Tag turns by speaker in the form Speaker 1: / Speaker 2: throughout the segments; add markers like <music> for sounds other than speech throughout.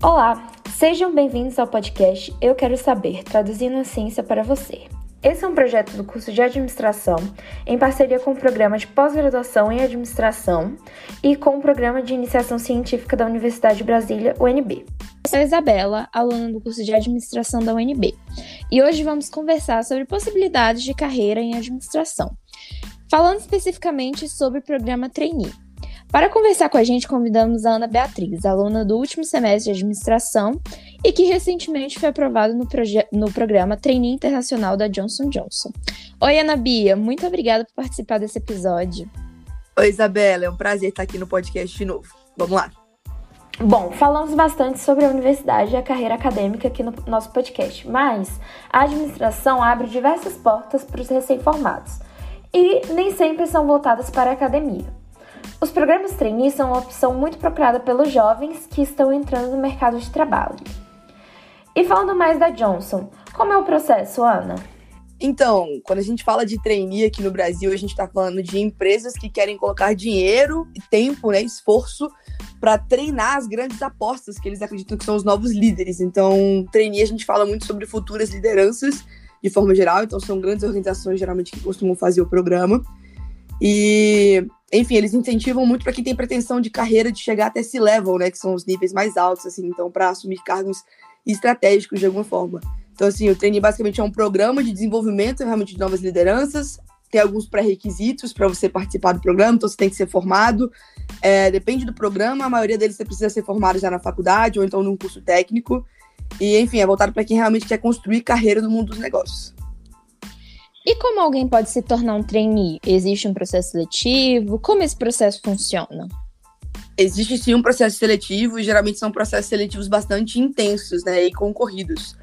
Speaker 1: Olá, sejam bem-vindos ao podcast Eu Quero Saber, traduzindo a ciência para você. Esse é um projeto do curso de administração em parceria com o programa de pós-graduação em administração e com o programa de iniciação científica da Universidade de Brasília, UNB.
Speaker 2: Eu sou a Isabela, aluna do curso de administração da UNB, e hoje vamos conversar sobre possibilidades de carreira em administração, falando especificamente sobre o programa Trainee. Para conversar com a gente, convidamos a Ana Beatriz, aluna do último semestre de administração e que recentemente foi aprovada no, no programa Trainee Internacional da Johnson Johnson. Oi, Ana Bia, muito obrigada por participar desse episódio.
Speaker 3: Oi, Isabela, é um prazer estar aqui no podcast de novo. Vamos lá.
Speaker 1: Bom, falamos bastante sobre a universidade e a carreira acadêmica aqui no nosso podcast, mas a administração abre diversas portas para os recém-formados e nem sempre são voltadas para a academia. Os programas trainee são uma opção muito procurada pelos jovens que estão entrando no mercado de trabalho. E falando mais da Johnson, como é o processo, Ana?
Speaker 3: Então, quando a gente fala de trainee aqui no Brasil, a gente está falando de empresas que querem colocar dinheiro, tempo, né, esforço para treinar as grandes apostas que eles acreditam que são os novos líderes. Então, trainee a gente fala muito sobre futuras lideranças de forma geral, então são grandes organizações geralmente que costumam fazer o programa. E enfim, eles incentivam muito para quem tem pretensão de carreira de chegar até esse level, né, que são os níveis mais altos, assim, então para assumir cargos estratégicos de alguma forma. Então, assim, o trainee basicamente é um programa de desenvolvimento realmente de novas lideranças, tem alguns pré-requisitos para você participar do programa, então você tem que ser formado. É, depende do programa, a maioria deles você precisa ser formado já na faculdade ou então num curso técnico. E, enfim, é voltado para quem realmente quer construir carreira no mundo dos negócios.
Speaker 2: E como alguém pode se tornar um trainee? Existe um processo seletivo? Como esse processo funciona?
Speaker 3: Existe sim um processo seletivo e geralmente são processos seletivos bastante intensos né, e concorridos.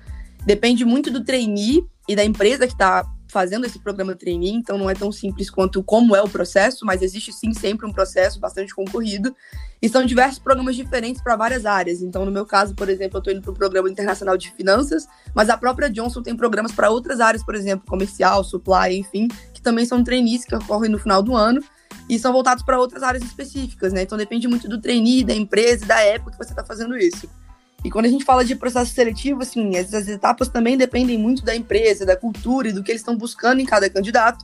Speaker 3: Depende muito do trainee e da empresa que está fazendo esse programa trainee, então não é tão simples quanto como é o processo, mas existe sim sempre um processo bastante concorrido. E são diversos programas diferentes para várias áreas. Então, no meu caso, por exemplo, eu estou indo para o Programa Internacional de Finanças, mas a própria Johnson tem programas para outras áreas, por exemplo, comercial, supply, enfim, que também são trainees que ocorrem no final do ano e são voltados para outras áreas específicas, né? Então depende muito do trainee, da empresa e da época que você está fazendo isso. E quando a gente fala de processo seletivo, assim, essas etapas também dependem muito da empresa, da cultura e do que eles estão buscando em cada candidato.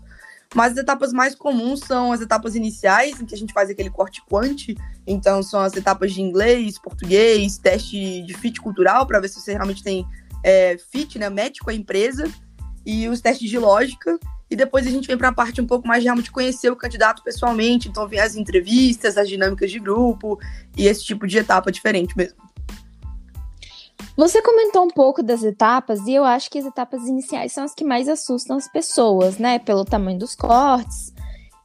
Speaker 3: Mas as etapas mais comuns são as etapas iniciais, em que a gente faz aquele corte quant. Então, são as etapas de inglês, português, teste de fit cultural, para ver se você realmente tem é, fit, né, match com a empresa. E os testes de lógica. E depois a gente vem para a parte um pouco mais de realmente conhecer o candidato pessoalmente. Então, vem as entrevistas, as dinâmicas de grupo e esse tipo de etapa diferente mesmo.
Speaker 2: Você comentou um pouco das etapas e eu acho que as etapas iniciais são as que mais assustam as pessoas, né? Pelo tamanho dos cortes.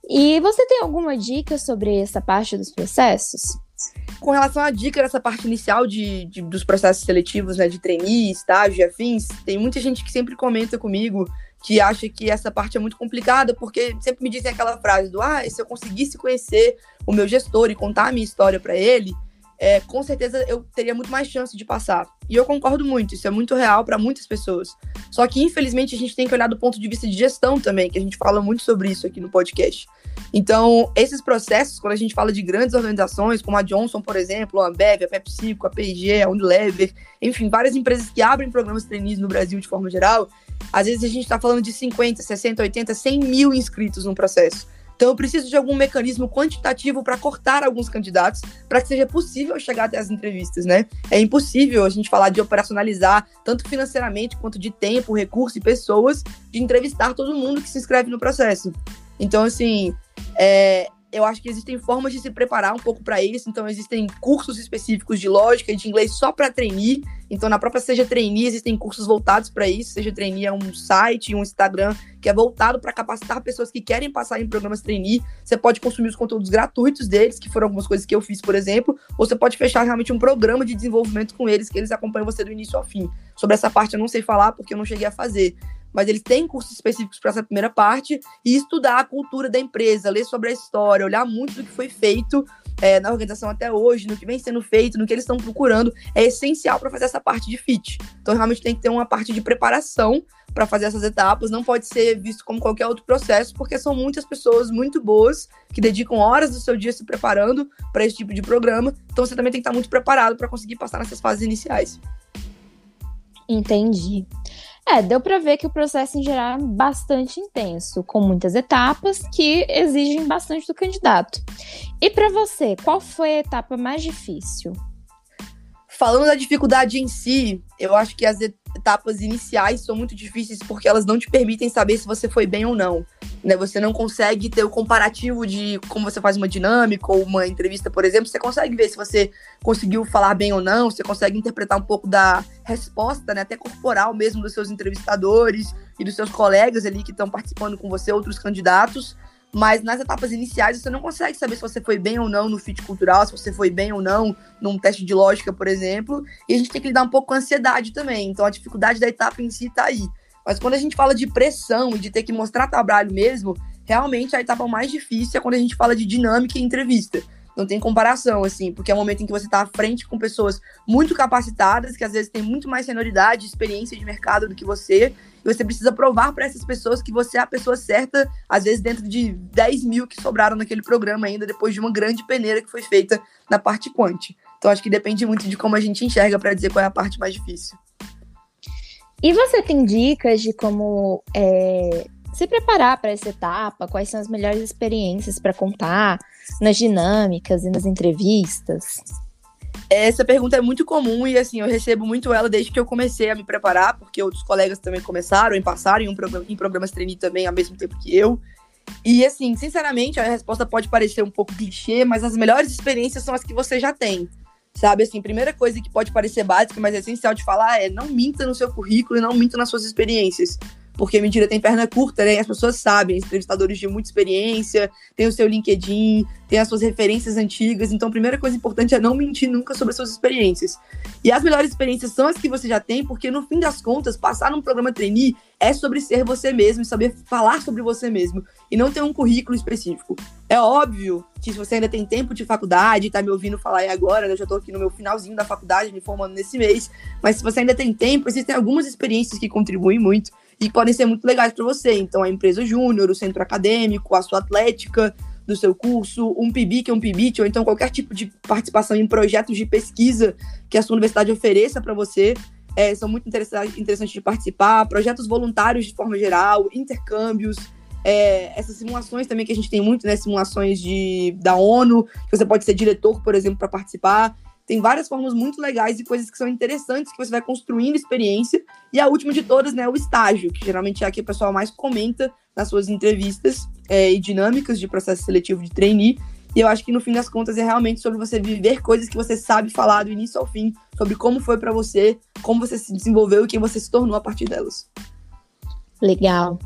Speaker 2: E você tem alguma dica sobre essa parte dos processos?
Speaker 3: Com relação à dica dessa parte inicial de, de dos processos seletivos, né, de trainee, estágio e afins, tem muita gente que sempre comenta comigo que acha que essa parte é muito complicada, porque sempre me dizem aquela frase do ah, se eu conseguisse conhecer o meu gestor e contar a minha história para ele, é, com certeza eu teria muito mais chance de passar. E eu concordo muito, isso é muito real para muitas pessoas. Só que, infelizmente, a gente tem que olhar do ponto de vista de gestão também, que a gente fala muito sobre isso aqui no podcast. Então, esses processos, quando a gente fala de grandes organizações, como a Johnson, por exemplo, a Ambev, a PepsiCo, a P&G, a Unilever, enfim, várias empresas que abrem programas trainees no Brasil de forma geral, às vezes a gente está falando de 50, 60, 80, 100 mil inscritos no processo. Então, eu preciso de algum mecanismo quantitativo para cortar alguns candidatos, para que seja possível chegar até as entrevistas, né? É impossível a gente falar de operacionalizar, tanto financeiramente quanto de tempo, recurso e pessoas, de entrevistar todo mundo que se inscreve no processo. Então, assim, é, eu acho que existem formas de se preparar um pouco para isso. Então, existem cursos específicos de lógica e de inglês só para trainee. Então, na própria Seja Trainee, existem cursos voltados para isso. Seja Trainee é um site, um Instagram que é voltado para capacitar pessoas que querem passar em programas trainee. Você pode consumir os conteúdos gratuitos deles, que foram algumas coisas que eu fiz, por exemplo, ou você pode fechar realmente um programa de desenvolvimento com eles, que eles acompanham você do início ao fim. Sobre essa parte eu não sei falar porque eu não cheguei a fazer mas eles têm cursos específicos para essa primeira parte e estudar a cultura da empresa, ler sobre a história, olhar muito do que foi feito é, na organização até hoje, no que vem sendo feito, no que eles estão procurando, é essencial para fazer essa parte de fit. Então, realmente tem que ter uma parte de preparação para fazer essas etapas, não pode ser visto como qualquer outro processo, porque são muitas pessoas muito boas que dedicam horas do seu dia se preparando para esse tipo de programa. Então você também tem que estar muito preparado para conseguir passar nessas fases iniciais.
Speaker 2: Entendi. É, deu para ver que o processo em geral é bastante intenso, com muitas etapas que exigem bastante do candidato. E para você, qual foi a etapa mais difícil?
Speaker 3: Falando da dificuldade em si, eu acho que as etapas iniciais são muito difíceis porque elas não te permitem saber se você foi bem ou não. Né? Você não consegue ter o comparativo de como você faz uma dinâmica ou uma entrevista, por exemplo. Você consegue ver se você conseguiu falar bem ou não, você consegue interpretar um pouco da resposta, né? até corporal mesmo, dos seus entrevistadores e dos seus colegas ali que estão participando com você, outros candidatos. Mas nas etapas iniciais você não consegue saber se você foi bem ou não no fit cultural, se você foi bem ou não num teste de lógica, por exemplo. E a gente tem que lidar um pouco com a ansiedade também. Então a dificuldade da etapa em si tá aí. Mas quando a gente fala de pressão e de ter que mostrar trabalho mesmo, realmente a etapa mais difícil é quando a gente fala de dinâmica e entrevista não tem comparação, assim, porque é um momento em que você está à frente com pessoas muito capacitadas, que às vezes têm muito mais senioridade, experiência de mercado do que você, e você precisa provar para essas pessoas que você é a pessoa certa, às vezes dentro de 10 mil que sobraram naquele programa ainda, depois de uma grande peneira que foi feita na parte quant. Então acho que depende muito de como a gente enxerga para dizer qual é a parte mais difícil.
Speaker 2: E você tem dicas de como é, se preparar para essa etapa, quais são as melhores experiências para contar nas dinâmicas e nas entrevistas?
Speaker 3: Essa pergunta é muito comum e assim, eu recebo muito ela desde que eu comecei a me preparar, porque outros colegas também começaram e passaram em, um programa, em programas trainee também ao mesmo tempo que eu. E assim, sinceramente, a resposta pode parecer um pouco clichê, mas as melhores experiências são as que você já tem. Sabe, assim, primeira coisa que pode parecer básica, mas é essencial de falar é não minta no seu currículo e não minta nas suas experiências porque mentira tem perna curta, né? As pessoas sabem, entrevistadores de muita experiência, tem o seu LinkedIn, tem as suas referências antigas. Então, a primeira coisa importante é não mentir nunca sobre as suas experiências. E as melhores experiências são as que você já tem, porque no fim das contas, passar num programa trainee é sobre ser você mesmo e saber falar sobre você mesmo e não ter um currículo específico. É óbvio que se você ainda tem tempo de faculdade, tá me ouvindo falar aí agora, né? eu já tô aqui no meu finalzinho da faculdade, me formando nesse mês, mas se você ainda tem tempo, existem algumas experiências que contribuem muito e podem ser muito legais para você. Então, a empresa júnior, o centro acadêmico, a sua atlética do seu curso, um PIBIC, um PIBIT, ou então qualquer tipo de participação em projetos de pesquisa que a sua universidade ofereça para você. É, são muito interessantes de participar, projetos voluntários de forma geral, intercâmbios, é, essas simulações também que a gente tem muito, né? Simulações de, da ONU, que você pode ser diretor, por exemplo, para participar. Tem várias formas muito legais e coisas que são interessantes que você vai construindo experiência. E a última de todas, né, o estágio, que geralmente é a que o pessoal mais comenta nas suas entrevistas é, e dinâmicas de processo seletivo de trainee. E eu acho que no fim das contas é realmente sobre você viver coisas que você sabe falar do início ao fim, sobre como foi para você, como você se desenvolveu e quem você se tornou a partir delas.
Speaker 2: Legal.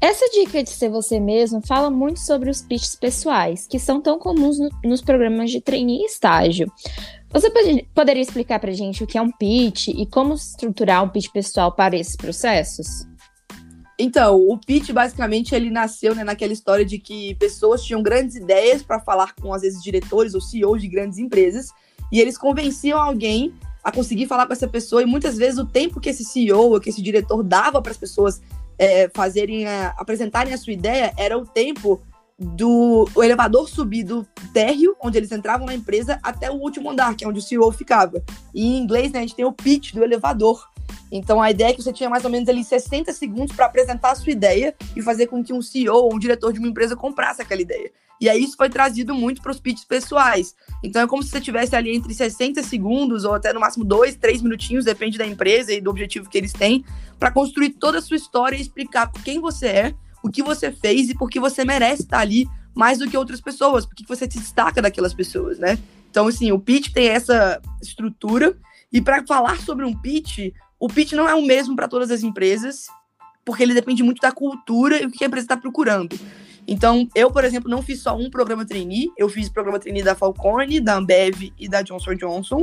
Speaker 2: Essa dica de ser você mesmo fala muito sobre os pitches pessoais, que são tão comuns no, nos programas de trainee e estágio. Você pode, poderia explicar para gente o que é um pitch e como estruturar um pitch pessoal para esses processos?
Speaker 3: Então, o pitch basicamente ele nasceu né, naquela história de que pessoas tinham grandes ideias para falar com às vezes diretores ou CEOs de grandes empresas e eles convenciam alguém a conseguir falar com essa pessoa e muitas vezes o tempo que esse CEO ou que esse diretor dava para as pessoas é, fazerem a, apresentarem a sua ideia era o tempo do elevador subir do térreo, onde eles entravam na empresa, até o último andar, que é onde o CEO ficava. E em inglês, né, a gente tem o pitch do elevador. Então a ideia é que você tinha mais ou menos ali 60 segundos para apresentar a sua ideia e fazer com que um CEO ou um diretor de uma empresa comprasse aquela ideia. E aí isso foi trazido muito para os pitches pessoais. Então é como se você tivesse ali entre 60 segundos ou até no máximo 2, 3 minutinhos, depende da empresa e do objetivo que eles têm, para construir toda a sua história e explicar quem você é, o que você fez e por que você merece estar ali mais do que outras pessoas, porque você se destaca daquelas pessoas, né? Então, assim, o pitch tem essa estrutura e para falar sobre um pitch, o pitch não é o mesmo para todas as empresas, porque ele depende muito da cultura e o que a empresa está procurando. Então, eu, por exemplo, não fiz só um programa trainee, eu fiz programa trainee da Falcone, da Ambev e da Johnson Johnson.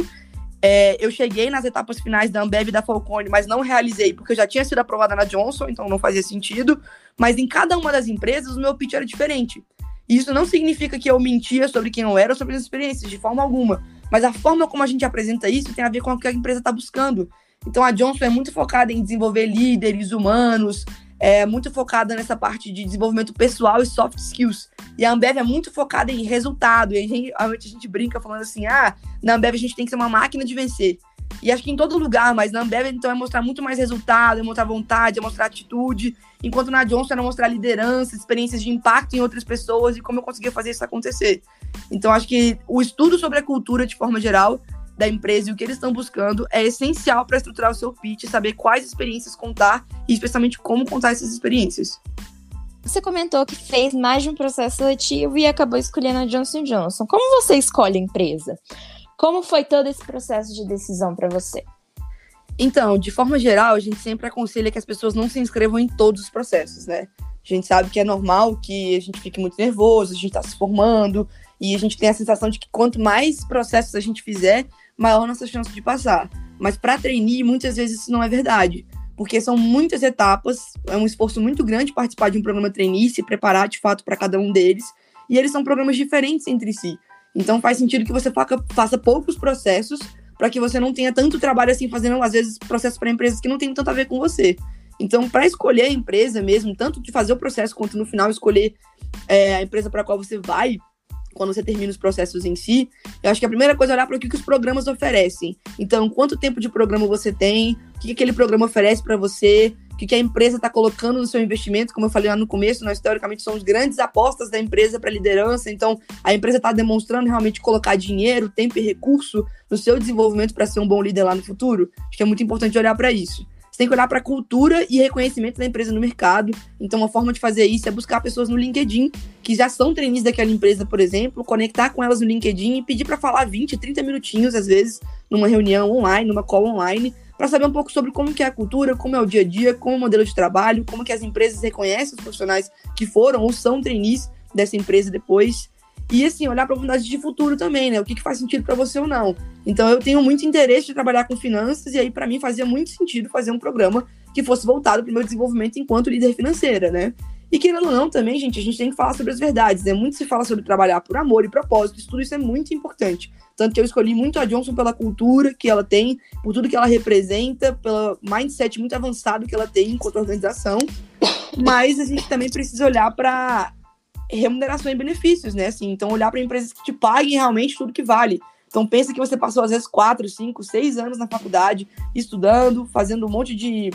Speaker 3: É, eu cheguei nas etapas finais da Ambev e da Falcone, mas não realizei, porque eu já tinha sido aprovada na Johnson, então não fazia sentido. Mas em cada uma das empresas, o meu pitch era diferente. E isso não significa que eu mentia sobre quem eu era ou sobre as experiências, de forma alguma. Mas a forma como a gente apresenta isso tem a ver com o que a empresa está buscando. Então a Johnson é muito focada em desenvolver líderes humanos, é muito focada nessa parte de desenvolvimento pessoal e soft skills. E a Ambev é muito focada em resultado. E a gente, a gente brinca falando assim: ah, na Ambev a gente tem que ser uma máquina de vencer. E acho que em todo lugar, mas na Ambev, então, é mostrar muito mais resultado, é mostrar vontade, é mostrar atitude. Enquanto na Johnson era mostrar liderança, experiências de impacto em outras pessoas e como eu conseguia fazer isso acontecer. Então, acho que o estudo sobre a cultura, de forma geral, da empresa e o que eles estão buscando é essencial para estruturar o seu pitch, saber quais experiências contar e especialmente como contar essas experiências.
Speaker 2: Você comentou que fez mais de um processo seletivo e acabou escolhendo a Johnson Johnson. Como você escolhe a empresa? Como foi todo esse processo de decisão para você?
Speaker 3: Então, de forma geral, a gente sempre aconselha que as pessoas não se inscrevam em todos os processos, né? A gente sabe que é normal que a gente fique muito nervoso, a gente está se formando, e a gente tem a sensação de que quanto mais processos a gente fizer, maior nossa chance de passar. Mas para treinar, muitas vezes isso não é verdade, porque são muitas etapas, é um esforço muito grande participar de um programa trainee, se preparar de fato para cada um deles, e eles são programas diferentes entre si. Então faz sentido que você faça poucos processos para que você não tenha tanto trabalho assim fazendo às vezes processos para empresas que não tem tanto a ver com você. Então, para escolher a empresa mesmo, tanto de fazer o processo quanto no final escolher é, a empresa para qual você vai, quando você termina os processos em si, eu acho que a primeira coisa é olhar para o que, que os programas oferecem. Então, quanto tempo de programa você tem, o que, que aquele programa oferece para você, o que, que a empresa está colocando no seu investimento. Como eu falei lá no começo, nós teoricamente somos grandes apostas da empresa para liderança, então a empresa está demonstrando realmente colocar dinheiro, tempo e recurso no seu desenvolvimento para ser um bom líder lá no futuro. Acho que é muito importante olhar para isso. Você tem que olhar para a cultura e reconhecimento da empresa no mercado. Então, uma forma de fazer isso é buscar pessoas no LinkedIn que já são trainees daquela empresa, por exemplo, conectar com elas no LinkedIn e pedir para falar 20, 30 minutinhos, às vezes, numa reunião online, numa call online, para saber um pouco sobre como que é a cultura, como é o dia a dia, como é o modelo de trabalho, como que as empresas reconhecem os profissionais que foram ou são trainees dessa empresa depois. E assim, olhar para oportunidades de futuro também, né? O que, que faz sentido para você ou não. Então eu tenho muito interesse de trabalhar com finanças, e aí para mim fazia muito sentido fazer um programa que fosse voltado para o meu desenvolvimento enquanto líder financeira, né? E querendo ou não, também, gente, a gente tem que falar sobre as verdades, né? Muito se fala sobre trabalhar por amor e propósito, isso, tudo isso é muito importante. Tanto que eu escolhi muito a Johnson pela cultura que ela tem, por tudo que ela representa, pelo mindset muito avançado que ela tem enquanto organização. Mas a gente também precisa olhar para remuneração e benefícios, né? Assim, então, olhar para empresas que te paguem realmente tudo que vale. Então, pensa que você passou, às vezes, quatro, cinco, seis anos na faculdade, estudando, fazendo um monte de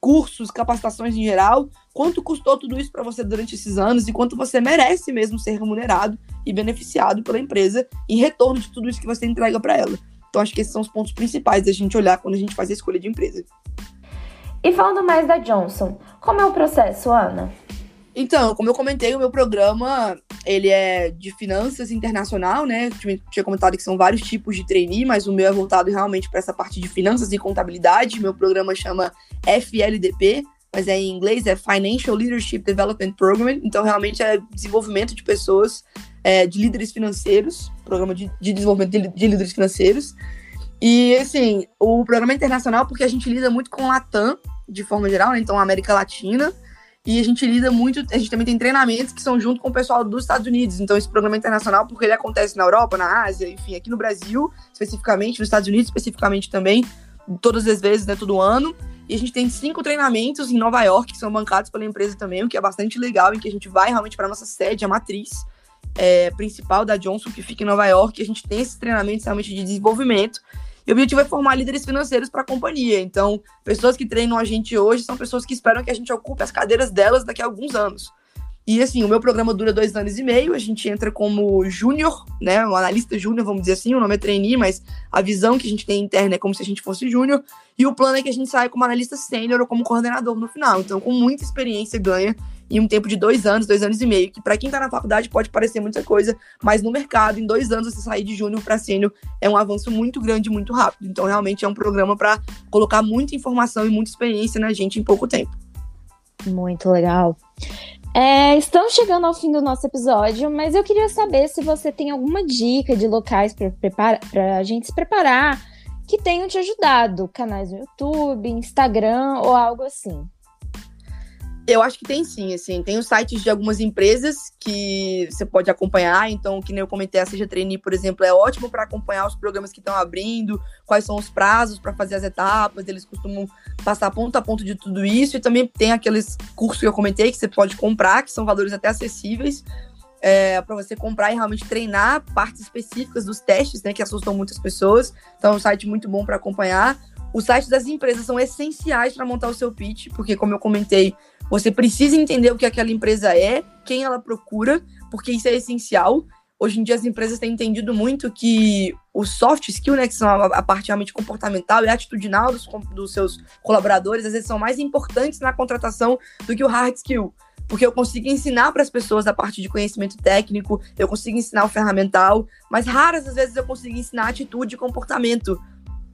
Speaker 3: cursos, capacitações em geral. Quanto custou tudo isso para você durante esses anos e quanto você merece mesmo ser remunerado e beneficiado pela empresa em retorno de tudo isso que você entrega para ela. Então, acho que esses são os pontos principais da gente olhar quando a gente faz a escolha de empresa.
Speaker 1: E falando mais da Johnson, como é o processo, Ana?
Speaker 3: Então, como eu comentei, o meu programa, ele é de finanças internacional, né? Eu tinha comentado que são vários tipos de trainee, mas o meu é voltado realmente para essa parte de finanças e contabilidade. Meu programa chama FLDP, mas é em inglês, é Financial Leadership Development Program. Então, realmente é desenvolvimento de pessoas, é, de líderes financeiros, programa de, de desenvolvimento de, de líderes financeiros. E, assim, o programa é internacional porque a gente lida muito com Latam, de forma geral, né? então América Latina, e a gente lida muito, a gente também tem treinamentos que são junto com o pessoal dos Estados Unidos. Então, esse programa internacional, porque ele acontece na Europa, na Ásia, enfim, aqui no Brasil, especificamente, nos Estados Unidos, especificamente também, todas as vezes, né, todo ano. E a gente tem cinco treinamentos em Nova York, que são bancados pela empresa também, o que é bastante legal, em que a gente vai realmente para nossa sede, a matriz é, principal da Johnson, que fica em Nova York, e a gente tem esses treinamentos realmente de desenvolvimento. E o objetivo é formar líderes financeiros para a companhia. Então, pessoas que treinam a gente hoje são pessoas que esperam que a gente ocupe as cadeiras delas daqui a alguns anos. E assim, o meu programa dura dois anos e meio, a gente entra como júnior, né? Um analista júnior, vamos dizer assim, o nome é trainee, mas a visão que a gente tem interna é como se a gente fosse júnior. E o plano é que a gente saia como analista sênior ou como coordenador no final. Então, com muita experiência ganha em um tempo de dois anos, dois anos e meio, que para quem está na faculdade pode parecer muita coisa, mas no mercado, em dois anos, você sair de júnior para sênior é um avanço muito grande, muito rápido. Então, realmente é um programa para colocar muita informação e muita experiência na gente em pouco tempo.
Speaker 2: Muito legal. É, estamos chegando ao fim do nosso episódio, mas eu queria saber se você tem alguma dica de locais para a gente se preparar que tenham te ajudado, canais no YouTube, Instagram ou algo assim.
Speaker 3: Eu acho que tem sim, assim. Tem os sites de algumas empresas que você pode acompanhar. Então, que nem eu comentei, a Seja Trainee, por exemplo, é ótimo para acompanhar os programas que estão abrindo, quais são os prazos para fazer as etapas. Eles costumam passar ponto a ponto de tudo isso. E também tem aqueles cursos que eu comentei que você pode comprar, que são valores até acessíveis. É, para você comprar e realmente treinar partes específicas dos testes, né, que assustam muitas pessoas. Então, é um site muito bom para acompanhar. Os sites das empresas são essenciais para montar o seu pitch, porque, como eu comentei, você precisa entender o que aquela empresa é, quem ela procura, porque isso é essencial. Hoje em dia as empresas têm entendido muito que o soft skill, né, que são a, parte realmente comportamental e atitudinal dos, dos seus colaboradores, às vezes são mais importantes na contratação do que o hard skill porque eu consigo ensinar para as pessoas a parte de conhecimento técnico, eu consigo ensinar o ferramental, mas raras as vezes eu consigo ensinar atitude e comportamento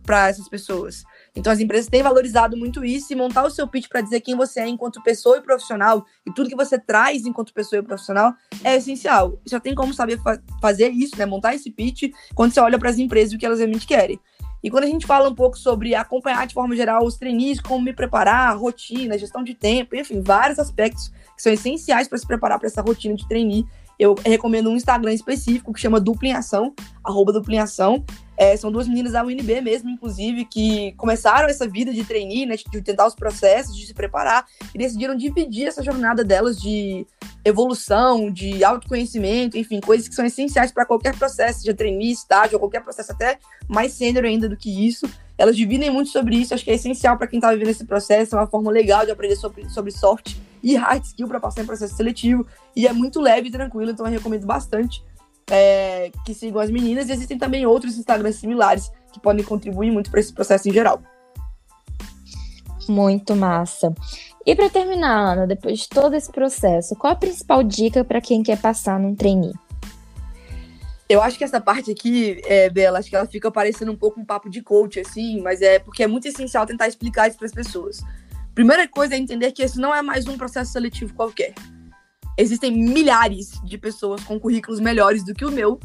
Speaker 3: para essas pessoas. Então as empresas têm valorizado muito isso e montar o seu pitch para dizer quem você é enquanto pessoa e profissional e tudo que você traz enquanto pessoa e profissional é essencial. Só tem como saber fa fazer isso, né? Montar esse pitch quando você olha para as empresas o que elas realmente querem. E quando a gente fala um pouco sobre acompanhar de forma geral os trainees, como me preparar, rotina, gestão de tempo, enfim, vários aspectos que são essenciais para se preparar para essa rotina de trainee, eu recomendo um Instagram específico que chama Duplinhação, arroba Duplinhação. É, são duas meninas da UNB mesmo, inclusive, que começaram essa vida de trainee, né, de tentar os processos, de se preparar, e decidiram dividir essa jornada delas de evolução, de autoconhecimento, enfim, coisas que são essenciais para qualquer processo, de trainee, estágio, ou qualquer processo até mais sênior ainda do que isso. Elas dividem muito sobre isso, acho que é essencial para quem está vivendo esse processo, é uma forma legal de aprender sobre, sobre soft e hard skill para passar em processo seletivo, e é muito leve e tranquilo, então eu recomendo bastante é, que sigam as meninas. E existem também outros Instagrams similares que podem contribuir muito para esse processo em geral.
Speaker 2: Muito massa. E para terminar, Ana, depois de todo esse processo, qual a principal dica para quem quer passar num trainee?
Speaker 3: Eu acho que essa parte aqui, é, Bela, acho que ela fica parecendo um pouco um papo de coach, assim, mas é porque é muito essencial tentar explicar isso para as pessoas. Primeira coisa é entender que esse não é mais um processo seletivo qualquer existem milhares de pessoas com currículos melhores do que o meu,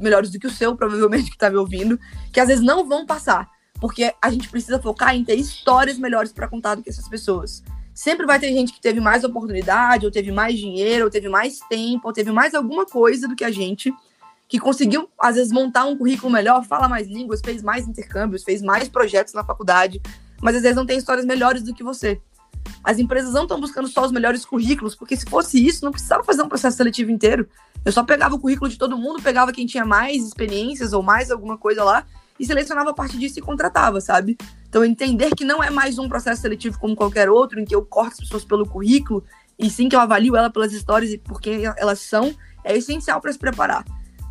Speaker 3: melhores do que o seu, provavelmente, <laughs> que está me ouvindo, que às vezes não vão passar, porque a gente precisa focar em ter histórias melhores para contar do que essas pessoas. Sempre vai ter gente que teve mais oportunidade, ou teve mais dinheiro, ou teve mais tempo, ou teve mais alguma coisa do que a gente, que conseguiu, às vezes, montar um currículo melhor, fala mais línguas, fez mais intercâmbios, fez mais projetos na faculdade, mas às vezes não tem histórias melhores do que você. As empresas não estão buscando só os melhores currículos, porque se fosse isso, não precisava fazer um processo seletivo inteiro. Eu só pegava o currículo de todo mundo, pegava quem tinha mais experiências ou mais alguma coisa lá e selecionava a partir disso e contratava, sabe? Então, entender que não é mais um processo seletivo como qualquer outro, em que eu corto as pessoas pelo currículo, e sim que eu avalio ela pelas histórias e por quem elas são, é essencial para se preparar.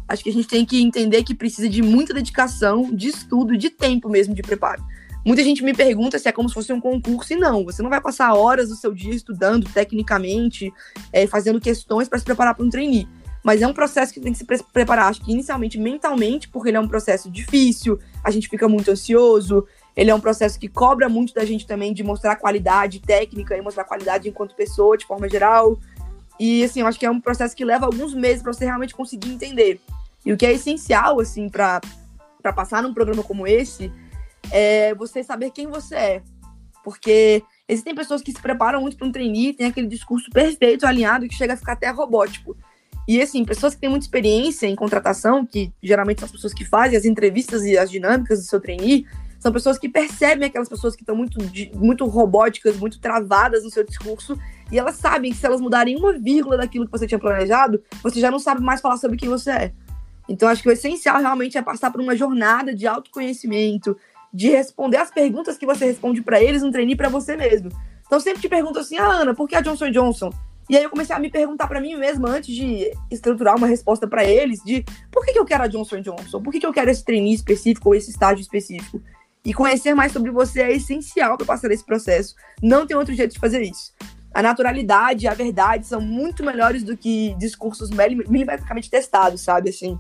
Speaker 3: Acho que a gente tem que entender que precisa de muita dedicação, de estudo, de tempo mesmo de preparo. Muita gente me pergunta se é como se fosse um concurso, e não, você não vai passar horas do seu dia estudando tecnicamente, é, fazendo questões para se preparar para um trainee. Mas é um processo que tem que se pre preparar, acho que inicialmente mentalmente, porque ele é um processo difícil, a gente fica muito ansioso, ele é um processo que cobra muito da gente também de mostrar qualidade técnica e mostrar qualidade enquanto pessoa, de forma geral. E, assim, eu acho que é um processo que leva alguns meses para você realmente conseguir entender. E o que é essencial, assim, para passar num programa como esse é você saber quem você é. Porque existem pessoas que se preparam muito para um trainee, tem aquele discurso perfeito, alinhado, que chega a ficar até robótico. E assim, pessoas que têm muita experiência em contratação, que geralmente são as pessoas que fazem as entrevistas e as dinâmicas do seu trainee, são pessoas que percebem aquelas pessoas que estão muito, muito robóticas, muito travadas no seu discurso, e elas sabem que se elas mudarem uma vírgula daquilo que você tinha planejado, você já não sabe mais falar sobre quem você é. Então, acho que o essencial realmente é passar por uma jornada de autoconhecimento, de responder as perguntas que você responde para eles no trainee para você mesmo. Então sempre te pergunto assim, ah, Ana, por que a Johnson Johnson? E aí eu comecei a me perguntar para mim mesma antes de estruturar uma resposta para eles de por que, que eu quero a Johnson Johnson? Por que, que eu quero esse trainee específico ou esse estágio específico? E conhecer mais sobre você é essencial para passar esse processo. Não tem outro jeito de fazer isso. A naturalidade a verdade são muito melhores do que discursos milimetricamente testados, sabe? Assim,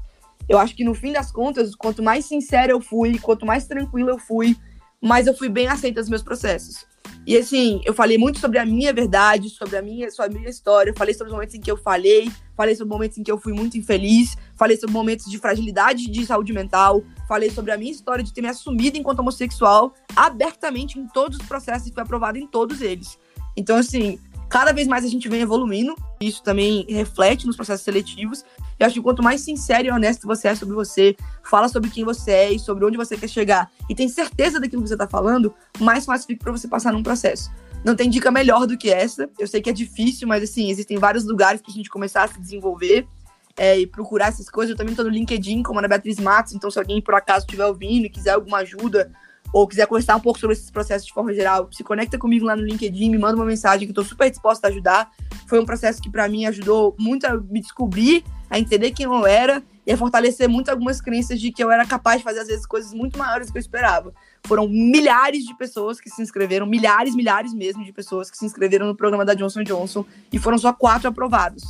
Speaker 3: eu acho que no fim das contas, quanto mais sincera eu fui, quanto mais tranquila eu fui, mais eu fui bem aceita nos meus processos. E assim, eu falei muito sobre a minha verdade, sobre a minha, sobre a minha história, falei sobre os momentos em que eu falei, falei sobre momentos em que eu fui muito infeliz, falei sobre momentos de fragilidade de saúde mental, falei sobre a minha história de ter me assumido enquanto homossexual abertamente em todos os processos e foi aprovado em todos eles. Então, assim, cada vez mais a gente vem evoluindo. Isso também reflete nos processos seletivos. Eu acho que quanto mais sincero e honesto você é sobre você, fala sobre quem você é e sobre onde você quer chegar, e tem certeza daquilo que você está falando, mais fácil fica para você passar num processo. Não tem dica melhor do que essa. Eu sei que é difícil, mas assim, existem vários lugares para a gente começar a se desenvolver é, e procurar essas coisas. Eu também estou no LinkedIn, como Ana Beatriz Matos, então se alguém por acaso estiver ouvindo e quiser alguma ajuda ou quiser conversar um pouco sobre esses processos de forma geral, se conecta comigo lá no LinkedIn, me manda uma mensagem que eu estou super disposta a ajudar. Foi um processo que para mim ajudou muito a me descobrir, a entender quem eu era e a fortalecer muito algumas crenças de que eu era capaz de fazer às vezes coisas muito maiores do que eu esperava. Foram milhares de pessoas que se inscreveram, milhares, milhares mesmo de pessoas que se inscreveram no programa da Johnson Johnson e foram só quatro aprovados.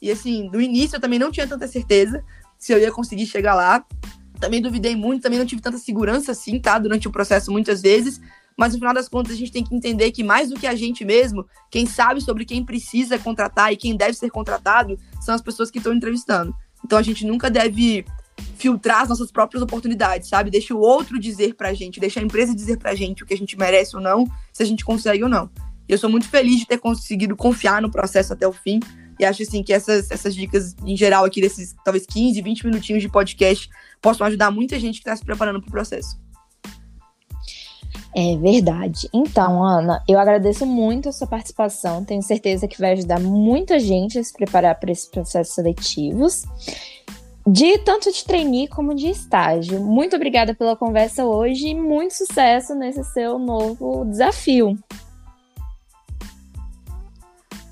Speaker 3: E assim, no início eu também não tinha tanta certeza se eu ia conseguir chegar lá. Também duvidei muito, também não tive tanta segurança assim, tá? Durante o processo muitas vezes. Mas no final das contas, a gente tem que entender que mais do que a gente mesmo, quem sabe sobre quem precisa contratar e quem deve ser contratado são as pessoas que estão entrevistando. Então a gente nunca deve filtrar as nossas próprias oportunidades, sabe? Deixa o outro dizer pra gente, deixa a empresa dizer pra gente o que a gente merece ou não, se a gente consegue ou não. E eu sou muito feliz de ter conseguido confiar no processo até o fim, e acho assim que essas, essas dicas, em geral, aqui desses talvez 15, 20 minutinhos de podcast, possam ajudar muita gente que está se preparando para o processo.
Speaker 2: É verdade. Então, Ana, eu agradeço muito a sua participação. Tenho certeza que vai ajudar muita gente a se preparar para esses processos seletivos. De tanto de trainee como de estágio. Muito obrigada pela conversa hoje e muito sucesso nesse seu novo desafio.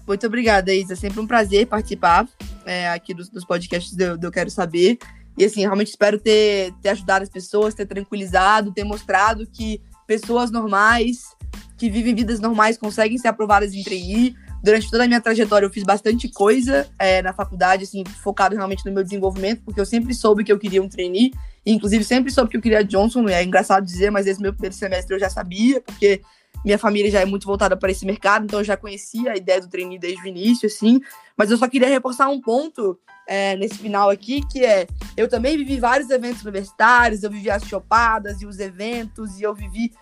Speaker 3: Muito obrigada, Isa. É sempre um prazer participar é, aqui dos, dos podcasts do, do Eu Quero Saber. E assim, realmente espero ter, ter ajudado as pessoas, ter tranquilizado, ter mostrado que pessoas normais, que vivem vidas normais, conseguem ser aprovadas em trainee. Durante toda a minha trajetória, eu fiz bastante coisa é, na faculdade, assim, focado realmente no meu desenvolvimento, porque eu sempre soube que eu queria um trainee. Inclusive, sempre soube que eu queria Johnson. É engraçado dizer, mas esse meu primeiro semestre eu já sabia, porque minha família já é muito voltada para esse mercado, então eu já conhecia a ideia do trainee desde o início, assim. Mas eu só queria reforçar um ponto é, nesse final aqui, que é eu também vivi vários eventos universitários, eu vivi as chopadas e os eventos, e eu vivi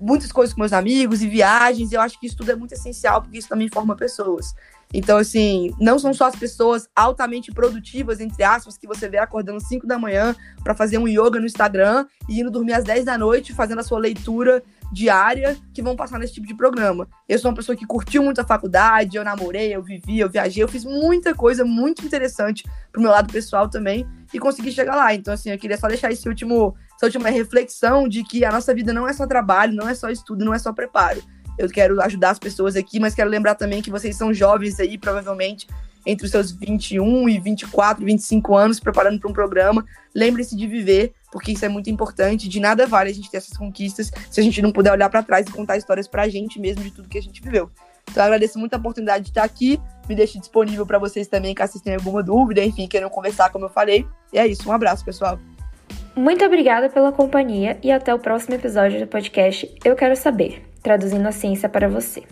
Speaker 3: muitas coisas com meus amigos e viagens, e eu acho que isso tudo é muito essencial, porque isso também forma pessoas. Então, assim, não são só as pessoas altamente produtivas, entre aspas, que você vê acordando 5 da manhã para fazer um yoga no Instagram e indo dormir às 10 da noite fazendo a sua leitura diária que vão passar nesse tipo de programa. Eu sou uma pessoa que curtiu muito a faculdade, eu namorei, eu vivi, eu viajei, eu fiz muita coisa muito interessante pro meu lado pessoal também e consegui chegar lá. Então, assim, eu queria só deixar esse último, essa última reflexão de que a nossa vida não é só trabalho, não é só estudo, não é só preparo. Eu quero ajudar as pessoas aqui, mas quero lembrar também que vocês são jovens aí, provavelmente entre os seus 21 e 24, 25 anos, preparando para um programa. Lembre-se de viver, porque isso é muito importante. De nada vale a gente ter essas conquistas se a gente não puder olhar para trás e contar histórias para a gente mesmo de tudo que a gente viveu. Então, eu agradeço muito a oportunidade de estar aqui. Me deixe disponível para vocês também, caso vocês tenham alguma dúvida, enfim, queiram conversar, como eu falei. E é isso. Um abraço, pessoal.
Speaker 1: Muito obrigada pela companhia e até o próximo episódio do podcast Eu Quero Saber traduzindo a ciência para você.